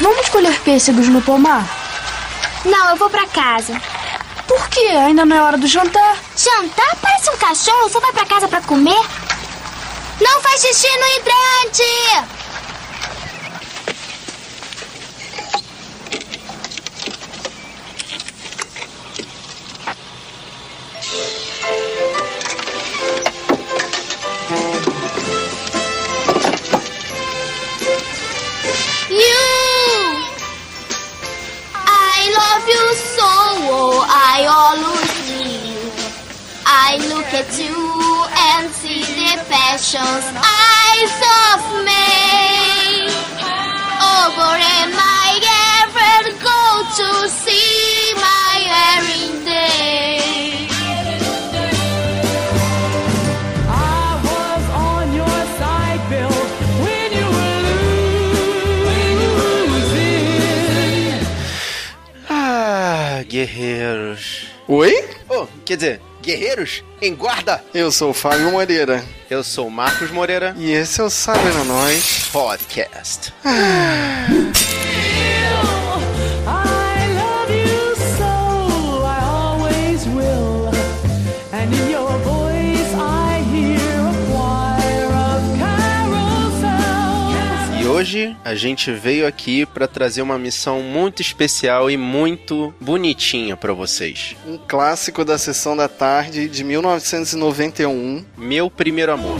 Vamos colher pêssegos no pomar? Não, eu vou pra casa. Por quê? Ainda não é hora do jantar? Jantar? Parece um cachorro. Só vai pra casa pra comer? Não faz xixi no hidrante! Passions eyes of me. Over am I ever go to see my wearing day? I was on your side, Bill, when you were losing. Ah, guerreiros. Oi? Oh, quer dizer, guerreiros em guarda. Eu sou o Fábio Moreira. Eu sou o Marcos Moreira. E esse é o Sabe Nós. Podcast. I hoje a gente veio aqui pra trazer uma missão muito especial e muito bonitinha pra vocês. Um clássico da sessão da tarde de 1991. Meu primeiro amor.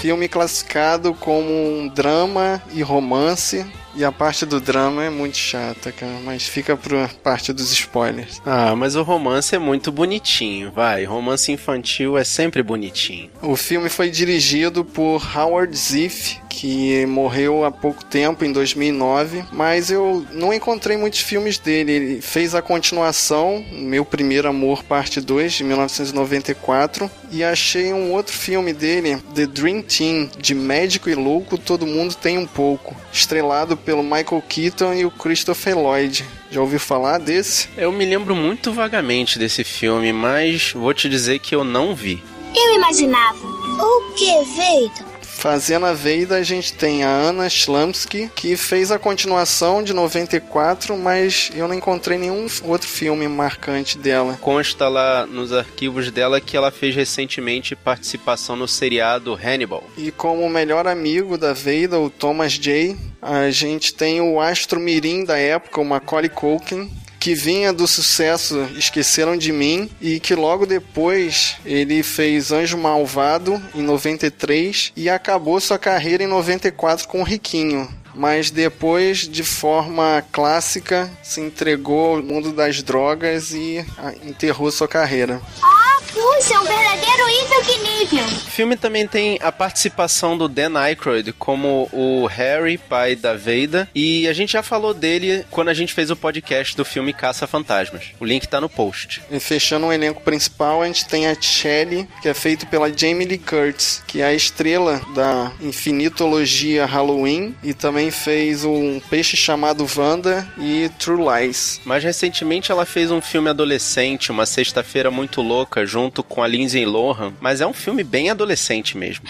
Filme classificado como um drama e romance. E a parte do drama é muito chata, cara. Mas fica pra parte dos spoilers. Ah, mas o romance é muito bonitinho, vai. Romance infantil é sempre bonitinho. O filme foi dirigido por Howard Ziff, que morreu há pouco tempo, em 2009, mas eu não encontrei muitos filmes dele. Ele fez a continuação, Meu Primeiro Amor, parte 2, de 1994, e achei um outro filme dele, The Dream Team, de médico e louco, todo mundo tem um pouco, estrelado pelo Michael Keaton e o Christopher Lloyd. Já ouviu falar desse? Eu me lembro muito vagamente desse filme, mas vou te dizer que eu não vi. Eu imaginava. O que, Veita? Fazendo a Veida, a gente tem a Anna Schlamsky, que fez a continuação de 94, mas eu não encontrei nenhum outro filme marcante dela. Consta lá nos arquivos dela que ela fez recentemente participação no seriado Hannibal. E como melhor amigo da Veida, o Thomas J., a gente tem o astro mirim da época, o Macaulay Culkin, que vinha do sucesso Esqueceram de Mim e que logo depois ele fez Anjo Malvado em 93 e acabou sua carreira em 94 com Riquinho. Mas depois, de forma clássica, se entregou ao mundo das drogas e ah, enterrou sua carreira. Ah, puxa, é um verdadeiro nível que nível. O filme também tem a participação do Dan Aykroyd como o Harry, pai da Veida, e a gente já falou dele quando a gente fez o podcast do filme Caça Fantasmas. O link tá no post. E fechando o elenco principal, a gente tem a Shelley, que é feito pela Jamie Lee Curtis, que é a estrela da infinitologia Halloween e também fez um peixe chamado Wanda e True Lies. Mais recentemente ela fez um filme adolescente, Uma Sexta-feira Muito Louca, junto com a Lindsay Lohan, mas é um filme bem adolescente mesmo.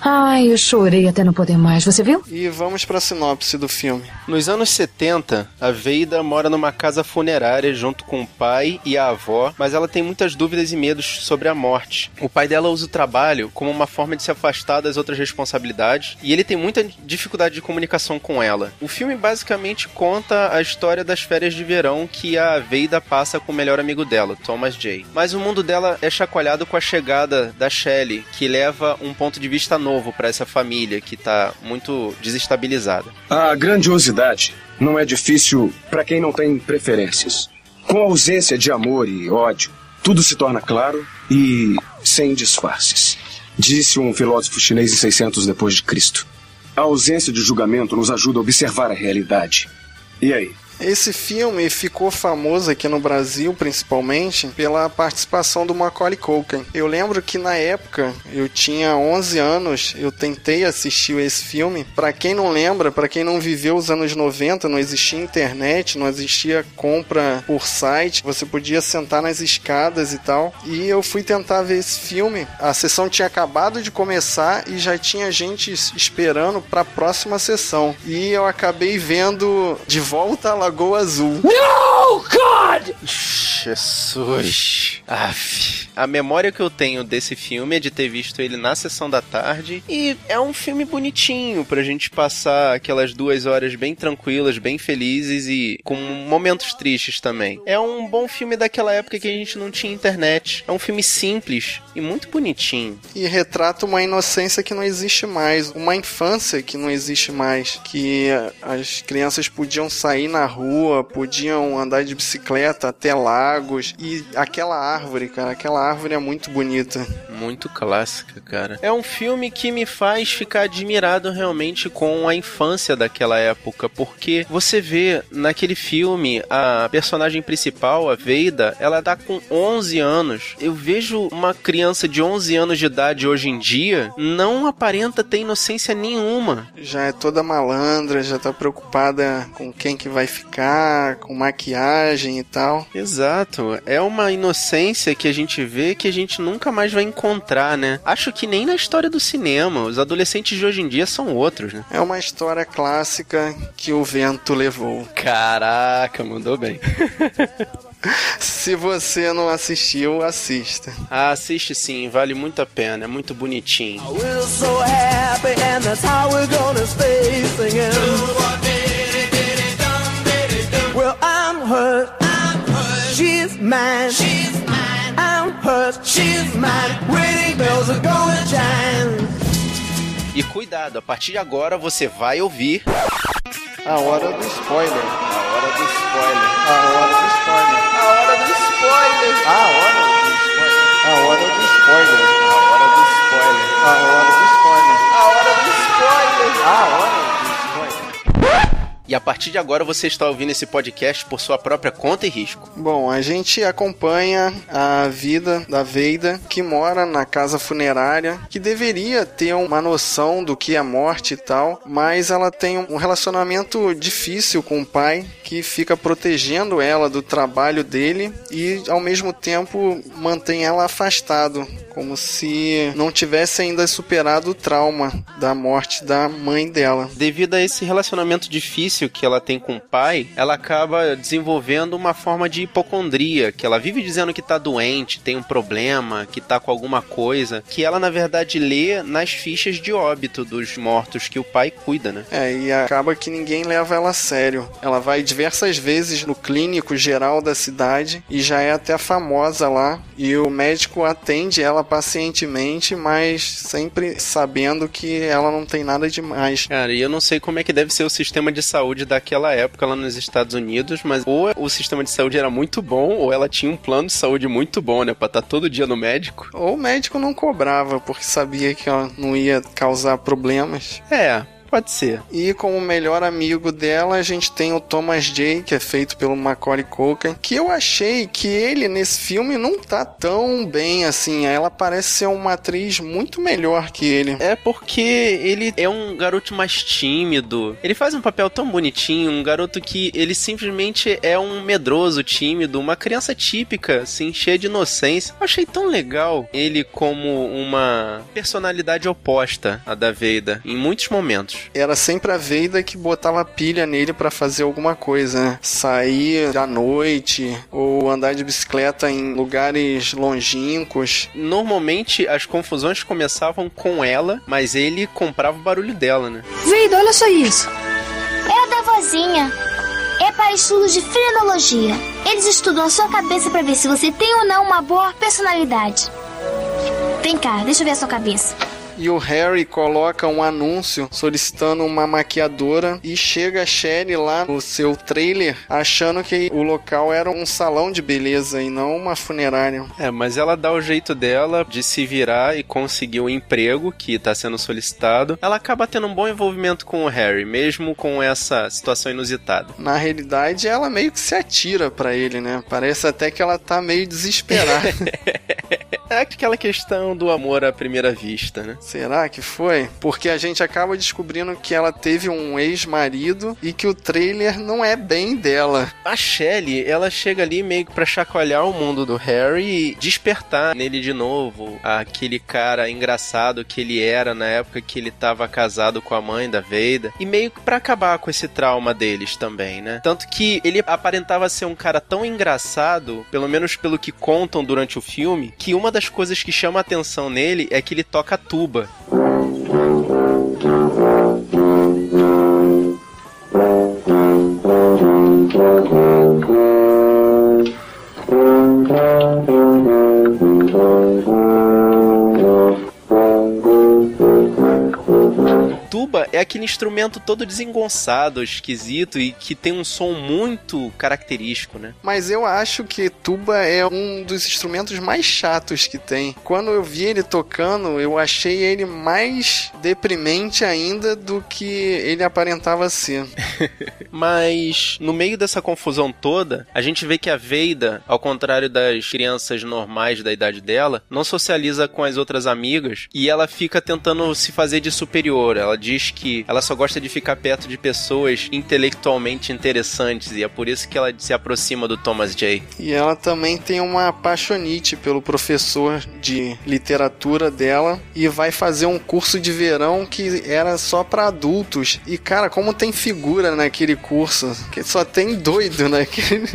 Ai, eu chorei até não poder mais, você viu? E vamos para a sinopse do filme. Nos anos 70, a Veida mora numa casa funerária junto com o pai e a avó, mas ela tem muitas dúvidas e medos sobre a morte. O pai dela usa o trabalho como uma forma de se afastar das outras responsabilidades e ele tem muita dificuldade de comunicação com ela. O filme basicamente conta a história das férias de verão que a Veida passa com o melhor amigo dela, Thomas J. Mas o mundo dela é chacoalhado com a chegada da Shelley, que leva um ponto de vista novo para essa família que tá muito desestabilizada. A grandiosidade não é difícil para quem não tem preferências. Com a ausência de amor e ódio, tudo se torna claro e sem disfarces. Disse um filósofo chinês em 600 depois de Cristo. A ausência de julgamento nos ajuda a observar a realidade. E aí, Esse filme ficou famoso aqui no Brasil, principalmente, pela participação do Macaulay Culkin. Eu lembro que na época, eu tinha 11 anos, eu tentei assistir esse filme. Pra quem não lembra, pra quem não viveu os anos 90, não existia internet, não existia compra por site, você podia sentar nas escadas e tal. E eu fui tentar ver esse filme. A sessão tinha acabado de começar e já tinha gente esperando pra próxima sessão. E eu acabei vendo De Volta à Lagoa Azul. Jesus. Aff. A memória que eu tenho desse filme é de ter visto ele na sessão da tarde. E é um filme bonitinho pra gente passar aquelas duas horas bem tranquilas, bem felizes e com momentos tristes também. É um bom filme daquela época que a gente não tinha internet. É um filme simples e muito bonitinho. E retrata uma inocência que não existe mais, uma infância que não existe mais, que as crianças podiam sair na rua, podiam andar de bicicleta até lagos e aquela árvore, cara, aquela árvore é muito bonita. Muito clássica, cara. É um filme que me faz ficar admirado realmente com a infância daquela época, porque você vê naquele filme a personagem principal, a Veida, ela tá com 11 anos. Eu vejo uma criança de 11 anos de idade hoje em dia, não aparenta ter inocência nenhuma. Já é toda malandra, já tá preocupada com quem que vai ficar, com maquiagem e tal. Exato. É uma inocência que a gente vê que a gente nunca mais vai encontrar, né? Acho que nem na história do cinema. Os adolescentes de hoje em dia são outros, né? É uma história clássica que o vento levou. Caraca, mandou bem. Se você não assistiu, assista. Ah, assiste sim, vale muito a pena, é muito bonitinho. She's mine. I'm hurt. She's mine. Wedding bells are gonna chime. E cuidado, a partir de agora você vai ouvir A hora do spoiler. a hora do spoiler. A hora do spoiler. A hora do spoiler. A hora do spoiler. A hora do spoiler. A hora do spoiler. A hora do spoiler. A hora do spoiler. A hora do spoiler. E a partir de agora você está ouvindo esse podcast por sua própria conta e risco. Bom, a gente acompanha a vida da Veida, que mora na casa funerária, que deveria ter uma noção do que é morte e tal, mas ela tem um relacionamento difícil com o pai, que fica protegendo ela do trabalho dele e ao mesmo tempo mantém ela afastado, como se não tivesse ainda superado o trauma da morte da mãe dela. Devido a esse relacionamento difícil que ela tem com o pai, ela acaba desenvolvendo uma forma de hipocondria, que ela vive dizendo que tá doente, tem um problema, que tá com alguma coisa, que ela na verdade lê nas fichas de óbito dos mortos que o pai cuida, né? É, e acaba que ninguém leva ela a sério. Ela vai diversas vezes no clínico geral da cidade e já é até famosa lá. E o médico atende ela pacientemente, mas sempre sabendo que ela não tem nada demais. Cara, e eu não sei como é que deve ser o sistema de saúde daquela época lá nos Estados Unidos, mas ou o sistema de saúde era muito bom, ou ela tinha um plano de saúde muito bom, né? Pra estar todo dia no médico. Ou o médico não cobrava porque sabia que ó, não ia causar problemas. É, pode ser. E como melhor amigo dela, a gente tem o Thomas J, que é feito pelo Macaulay Culkin, que eu achei que ele nesse filme não tá tão bem assim. Ela parece ser uma atriz muito melhor que ele. É porque ele é um garoto mais tímido. Ele faz um papel tão bonitinho, um garoto que ele simplesmente é um medroso, tímido, uma criança típica, assim, cheia de inocência. Eu achei tão legal ele como uma personalidade oposta à da Veida em muitos momentos. Era sempre a Veida que botava pilha nele pra fazer alguma coisa, né? Sair à noite ou andar de bicicleta em lugares longínquos. Normalmente as confusões começavam com ela, mas ele comprava o barulho dela, né? Veida, olha só isso. É a da vozinha. É para estudos de frenologia. Eles estudam a sua cabeça para ver se você tem ou não uma boa personalidade. Vem cá, deixa eu ver a sua cabeça. E o Harry coloca um anúncio solicitando uma maquiadora e chega a Shelley lá no seu trailer achando que o local era um salão de beleza e não uma funerária. É, mas ela dá o jeito dela de se virar e conseguir o emprego que tá sendo solicitado. Ela acaba tendo um bom envolvimento com o Harry, mesmo com essa situação inusitada. Na realidade, ela meio que se atira pra ele, né? Parece até que ela tá meio desesperada. É aquela questão do amor à primeira vista, né? Será que foi? Porque a gente acaba descobrindo que ela teve um ex-marido e que o trailer não é bem dela. A Shelley, ela chega ali meio que pra chacoalhar o mundo do Harry e despertar nele de novo aquele cara engraçado que ele era na época que ele tava casado com a mãe da Veida e meio que pra acabar com esse trauma deles também, né? Tanto que ele aparentava ser um cara tão engraçado, pelo menos pelo que contam durante o filme, que uma das coisas que chama atenção nele é que ele toca tuba. Tuba instrumento todo desengonçado, esquisito e que tem um som muito característico, né? Mas eu acho que tuba é um dos instrumentos mais chatos que tem. Quando eu vi ele tocando, eu achei ele mais deprimente ainda do que ele aparentava ser. Mas no meio dessa confusão toda, a gente vê que a Veida, ao contrário das crianças normais da idade dela, não socializa com as outras amigas e ela fica tentando se fazer de superior. Ela diz que ela só gosta de ficar perto de pessoas intelectualmente interessantes e é por isso que ela se aproxima do Thomas J. E ela também tem uma apaixonite pelo professor de literatura dela e vai fazer um curso de verão que era só pra adultos. E cara, como tem figura naquele curso, que só tem doido naquele.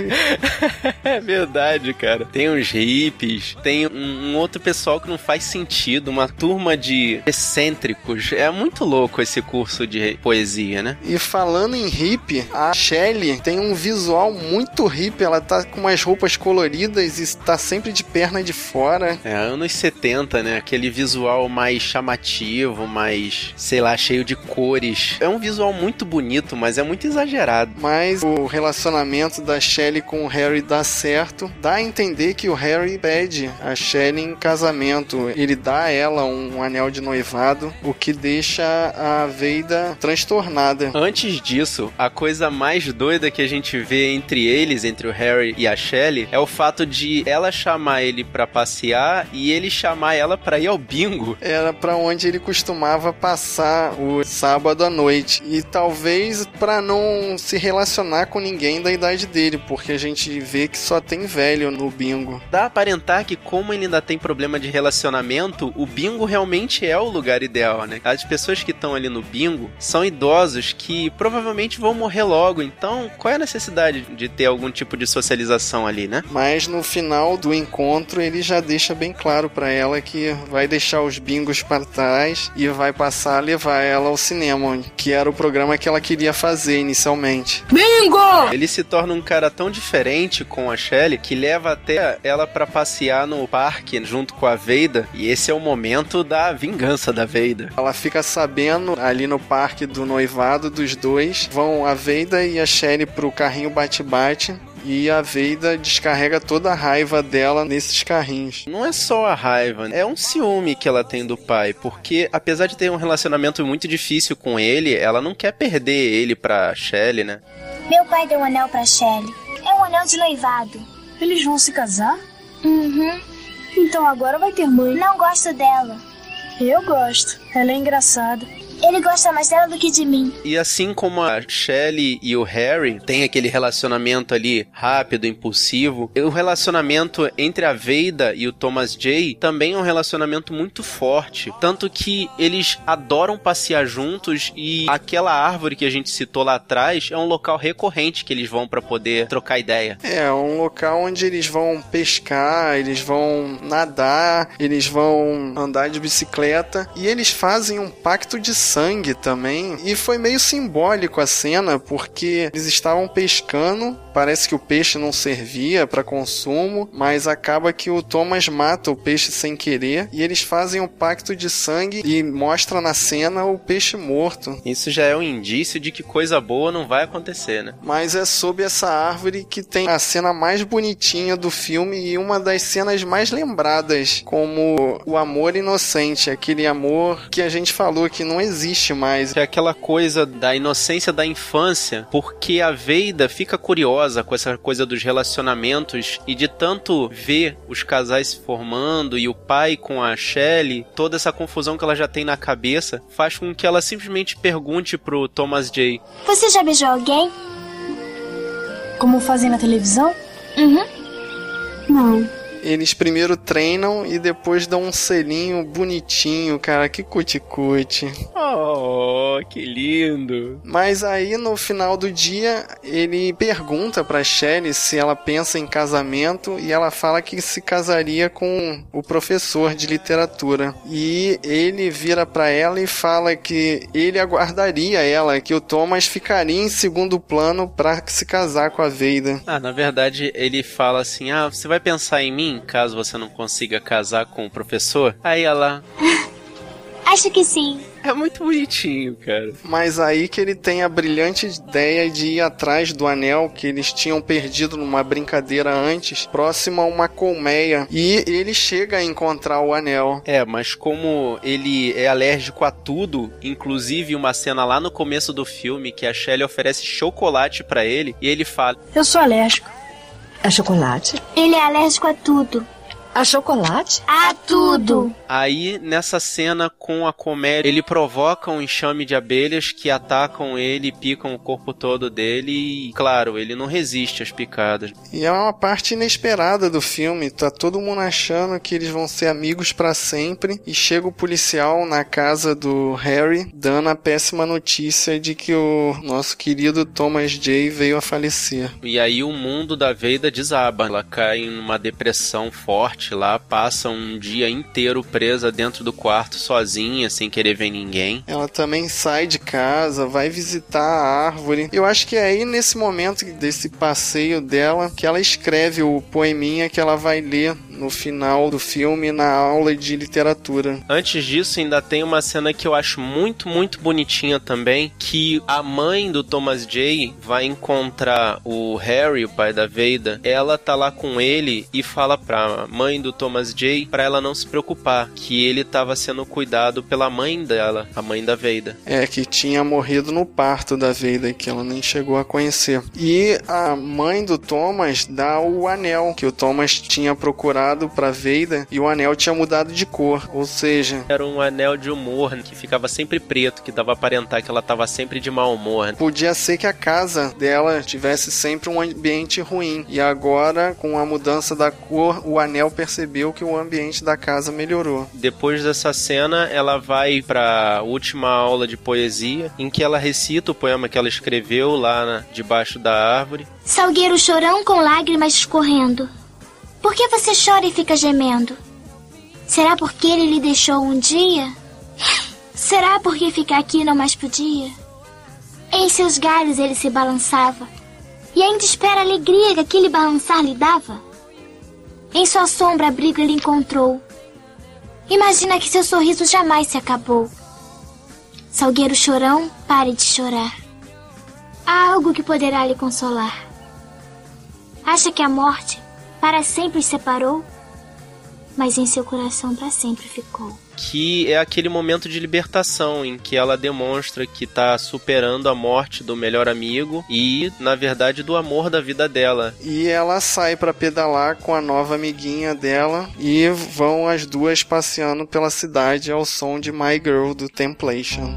é verdade, cara. Tem uns hippies, tem um, um outro pessoal que não faz sentido, uma turma de excêntricos. É muito louco esse curso de poesia, né? E falando em hippie, a Shelley tem um visual muito hippie. Ela tá com umas roupas coloridas e está sempre de perna de fora. É, anos 70, né? Aquele visual mais chamativo, mais, sei lá, cheio de cores. É um visual muito bonito, mas é muito exagerado. Mas o relacionamento da Shelley com o Harry dá certo. Dá a entender que o Harry pede a Shelley em casamento. Ele dá a ela um anel de noivado, o que deixa a Veida transtornada. Antes disso, a coisa mais doida que a gente vê entre eles, entre o Harry e a Shelley, é o fato de ela chamar ele pra passear e ele chamar ela pra ir ao bingo. Era pra onde ele costumava passar o sábado à noite. E talvez pra não se relacionar com ninguém da idade dele, porque a gente vê que só tem velho no bingo. Dá a aparentar que, como ele ainda tem problema de relacionamento, o bingo realmente é o lugar ideal, né? As pessoas que estão ali no bingo são idosos que provavelmente vão morrer logo, então qual é a necessidade de ter algum tipo de socialização ali, né? Mas no final do encontro ele já deixa bem claro pra ela que vai deixar os bingos para trás e vai passar a levar ela ao cinema, que era o programa que ela queria fazer inicialmente. Ele se torna um cara tão diferente com a Shelley que leva até ela pra passear no parque junto com a Veida, e esse é o momento da vingança da Veida. Ela fica sabendo ali no parque do noivado dos dois, vão a Veida e a Shelley pro carrinho bate-bate. E a Veida descarrega toda a raiva dela nesses carrinhos. Não é só a raiva, é um ciúme que ela tem do pai, porque apesar de ter um relacionamento muito difícil com ele, ela não quer perder ele pra Shelley, né? Meu pai deu um anel pra Shelley. É um anel de noivado. Eles vão se casar? Uhum. Então agora vai ter mãe. Não gosto dela. Eu gosto. Ela é engraçada. Ele gosta mais dela do que de mim. E assim como a Shelley e o Harry têm aquele relacionamento ali rápido, impulsivo, o relacionamento entre a Veida e o Thomas J também é um relacionamento muito forte. Tanto que eles adoram passear juntos e aquela árvore que a gente citou lá atrás é um local recorrente que eles vão para poder trocar ideia. É, um local onde eles vão pescar, eles vão nadar, eles vão andar de bicicleta e eles fazem um pacto de sangue também. E foi meio simbólico a cena, porque eles estavam pescando, parece que o peixe não servia para consumo, mas acaba que o Thomas mata o peixe sem querer e eles fazem um pacto de sangue e mostra na cena o peixe morto. Isso já é um indício de que coisa boa não vai acontecer, né? Mas é sob essa árvore que tem a cena mais bonitinha do filme e uma das cenas mais lembradas, como o amor inocente, aquele amor que a gente falou que não existe mais. É aquela coisa da inocência da infância, porque a Veida fica curiosa com essa coisa dos relacionamentos e de tanto ver os casais se formando e o pai com a Shelley, toda essa confusão que ela já tem na cabeça, faz com que ela simplesmente pergunte pro Thomas J. Você já beijou alguém? Como fazem na televisão? Uhum. Não. Eles primeiro treinam e depois dão um selinho bonitinho, cara, que cuticute. Oh, que lindo. Mas aí no final do dia ele pergunta pra Shelley se ela pensa em casamento e ela fala que se casaria com o professor de literatura. E ele vira pra ela e fala que ele aguardaria ela, que o Thomas ficaria em segundo plano pra se casar com a Veida. Ah, na verdade ele fala assim: ah, você vai pensar em mim caso você não consiga casar com o professor? Aí ela. Acho que sim. É muito bonitinho, cara. Mas aí que ele tem a brilhante ideia de ir atrás do anel que eles tinham perdido numa brincadeira antes, próximo a uma colmeia. E ele chega a encontrar o anel. É, mas como ele é alérgico a tudo, inclusive uma cena lá no começo do filme que a Shelley oferece chocolate pra ele e ele fala: Eu sou alérgico. A chocolate? Ele é alérgico a tudo. A chocolate? A tudo. Aí, nessa cena com a comédia, ele provoca um enxame de abelhas que atacam ele e picam o corpo todo dele. E, claro, ele não resiste às picadas. E é uma parte inesperada do filme. Tá todo mundo achando que eles vão ser amigos pra sempre. E chega o policial na casa do Harry, dando a péssima notícia de que o nosso querido Thomas J veio a falecer. E aí o mundo da Veida desaba. Ela cai em uma depressão forte lá, passa um dia inteiro presa dentro do quarto sozinha, sem querer ver ninguém. Ela também sai de casa, vai visitar a árvore. Eu acho que é aí nesse momento desse passeio dela que ela escreve o poeminha que ela vai ler no final do filme na aula de literatura. Antes disso, ainda tem uma cena que eu acho muito, muito bonitinha também, que a mãe do Thomas J vai encontrar o Harry, o pai da Veida. Ela tá lá com ele e fala pra mãe do Thomas J pra ela não se preocupar, que ele tava sendo cuidado pela mãe dela, a mãe da Veida. É, que tinha morrido no parto da Veida, que ela nem chegou a conhecer. E a mãe do Thomas dá o anel que o Thomas tinha procurado pra Veida e o anel tinha mudado de cor, ou seja, Era um anel de humor que ficava sempre preto, que dava a aparentar que ela tava sempre de mau humor. podia ser que a casa dela tivesse sempre um ambiente ruim. E agora, com a mudança da cor, o anel percebeu que o ambiente da casa melhorou. Depois dessa cena, ela vai pra última aula de poesia, em que ela recita o poema que ela escreveu lá na- debaixo da árvore. Salgueiro chorão com lágrimas escorrendo. Por que você chora e fica gemendo? Será porque ele lhe deixou um dia? Será porque ficar aqui não mais podia? Em seus galhos ele se balançava, e ainda espera a alegria que aquele balançar lhe dava. Em sua sombra abrigo ele encontrou. Imagina que seu sorriso jamais se acabou. Salgueiro chorão, pare de chorar. Há algo que poderá lhe consolar. Acha que a morte para sempre os separou, mas em seu coração para sempre ficou. Que é aquele momento de libertação em que ela demonstra que tá superando a morte do melhor amigo e, na verdade, do amor da vida dela. E ela sai pra pedalar com a nova amiguinha dela e vão as duas passeando pela cidade ao som de My Girl do Templation.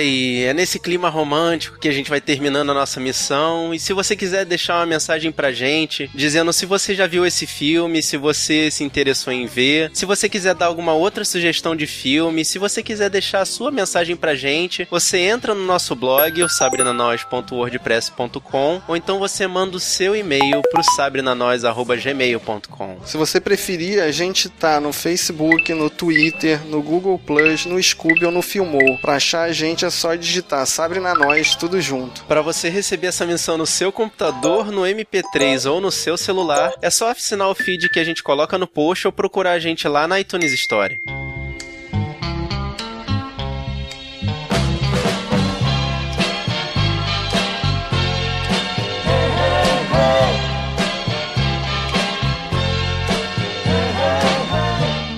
É isso aí, é nesse clima romântico que a gente vai terminando a nossa missão. E se você quiser deixar uma mensagem pra gente, dizendo se você já viu esse filme, se você se interessou em ver, se você quiser dar alguma outra sugestão de filme, se você quiser deixar a sua mensagem pra gente, você entra no nosso blog, o sabrinanois.wordpress.com, ou então você manda o seu e-mail pro sabrinanois.gmail.com. Se você preferir, a gente tá no Facebook, no Twitter, no Google Plus, no Scooby ou no Filmou. Pra achar a gente é só digitar Sabrina Nós, tudo junto. Para você receber essa missão no seu computador, no MP3 ou no seu celular, é só assinar o feed que a gente coloca no post ou procurar a gente lá na iTunes Store.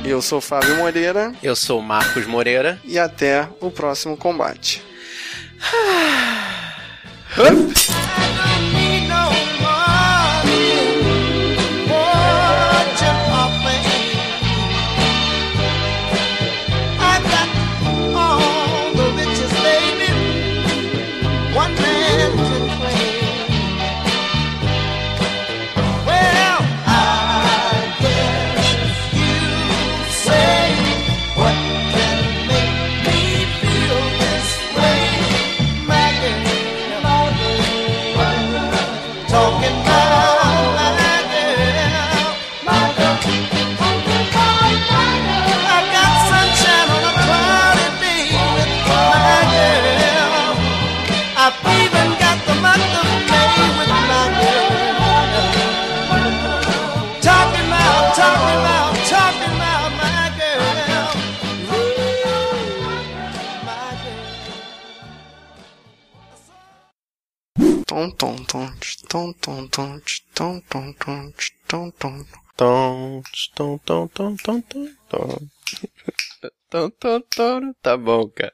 Eu sou Fábio Moreira Eu sou Marcos Moreira. e até o próximo combate. 唉 嗯 Tom, tom, tom, tom, tom, tom, tom, tom, tom, tom. Tom, tom, tom, tom, tom, tom, tom. Tom, tom, tom. Tá bom, cara.